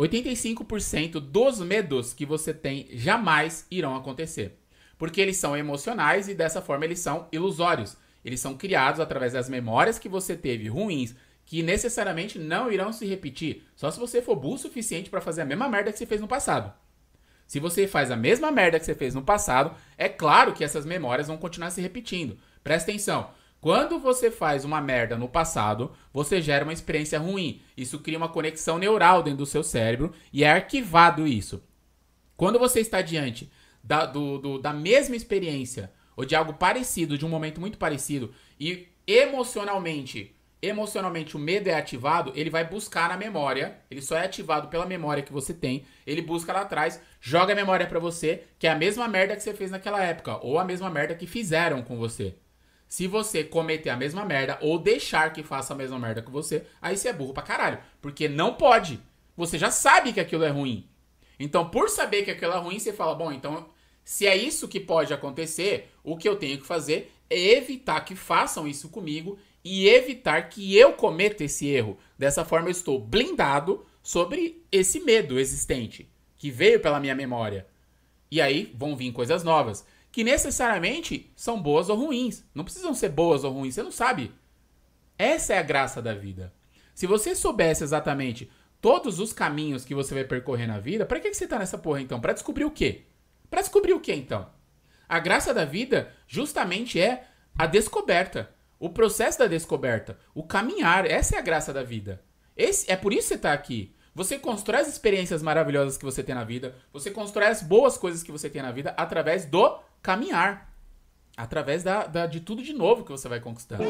85% dos medos que você tem jamais irão acontecer. Porque eles são emocionais e dessa forma eles são ilusórios. Eles são criados através das memórias que você teve ruins, que necessariamente não irão se repetir, só se você for burro o suficiente para fazer a mesma merda que você fez no passado. Se você faz a mesma merda que você fez no passado, é claro que essas memórias vão continuar se repetindo. Presta atenção. Quando você faz uma merda no passado, você gera uma experiência ruim. Isso cria uma conexão neural dentro do seu cérebro e é arquivado isso. Quando você está diante da, do, do, da mesma experiência ou de algo parecido, de um momento muito parecido, e emocionalmente, emocionalmente o medo é ativado, ele vai buscar na memória, ele só é ativado pela memória que você tem, ele busca lá atrás, joga a memória para você, que é a mesma merda que você fez naquela época, ou a mesma merda que fizeram com você. Se você cometer a mesma merda ou deixar que faça a mesma merda que você, aí você é burro pra caralho. Porque não pode. Você já sabe que aquilo é ruim. Então, por saber que aquilo é ruim, você fala: bom, então, se é isso que pode acontecer, o que eu tenho que fazer é evitar que façam isso comigo e evitar que eu cometa esse erro. Dessa forma, eu estou blindado sobre esse medo existente que veio pela minha memória. E aí vão vir coisas novas que necessariamente são boas ou ruins. Não precisam ser boas ou ruins, você não sabe. Essa é a graça da vida. Se você soubesse exatamente todos os caminhos que você vai percorrer na vida, para que, você tá nessa porra então? Para descobrir o quê? Para descobrir o quê então? A graça da vida justamente é a descoberta, o processo da descoberta, o caminhar. Essa é a graça da vida. Esse, é por isso que você tá aqui. Você constrói as experiências maravilhosas que você tem na vida, você constrói as boas coisas que você tem na vida através do caminhar através da, da, de tudo de novo que você vai conquistando.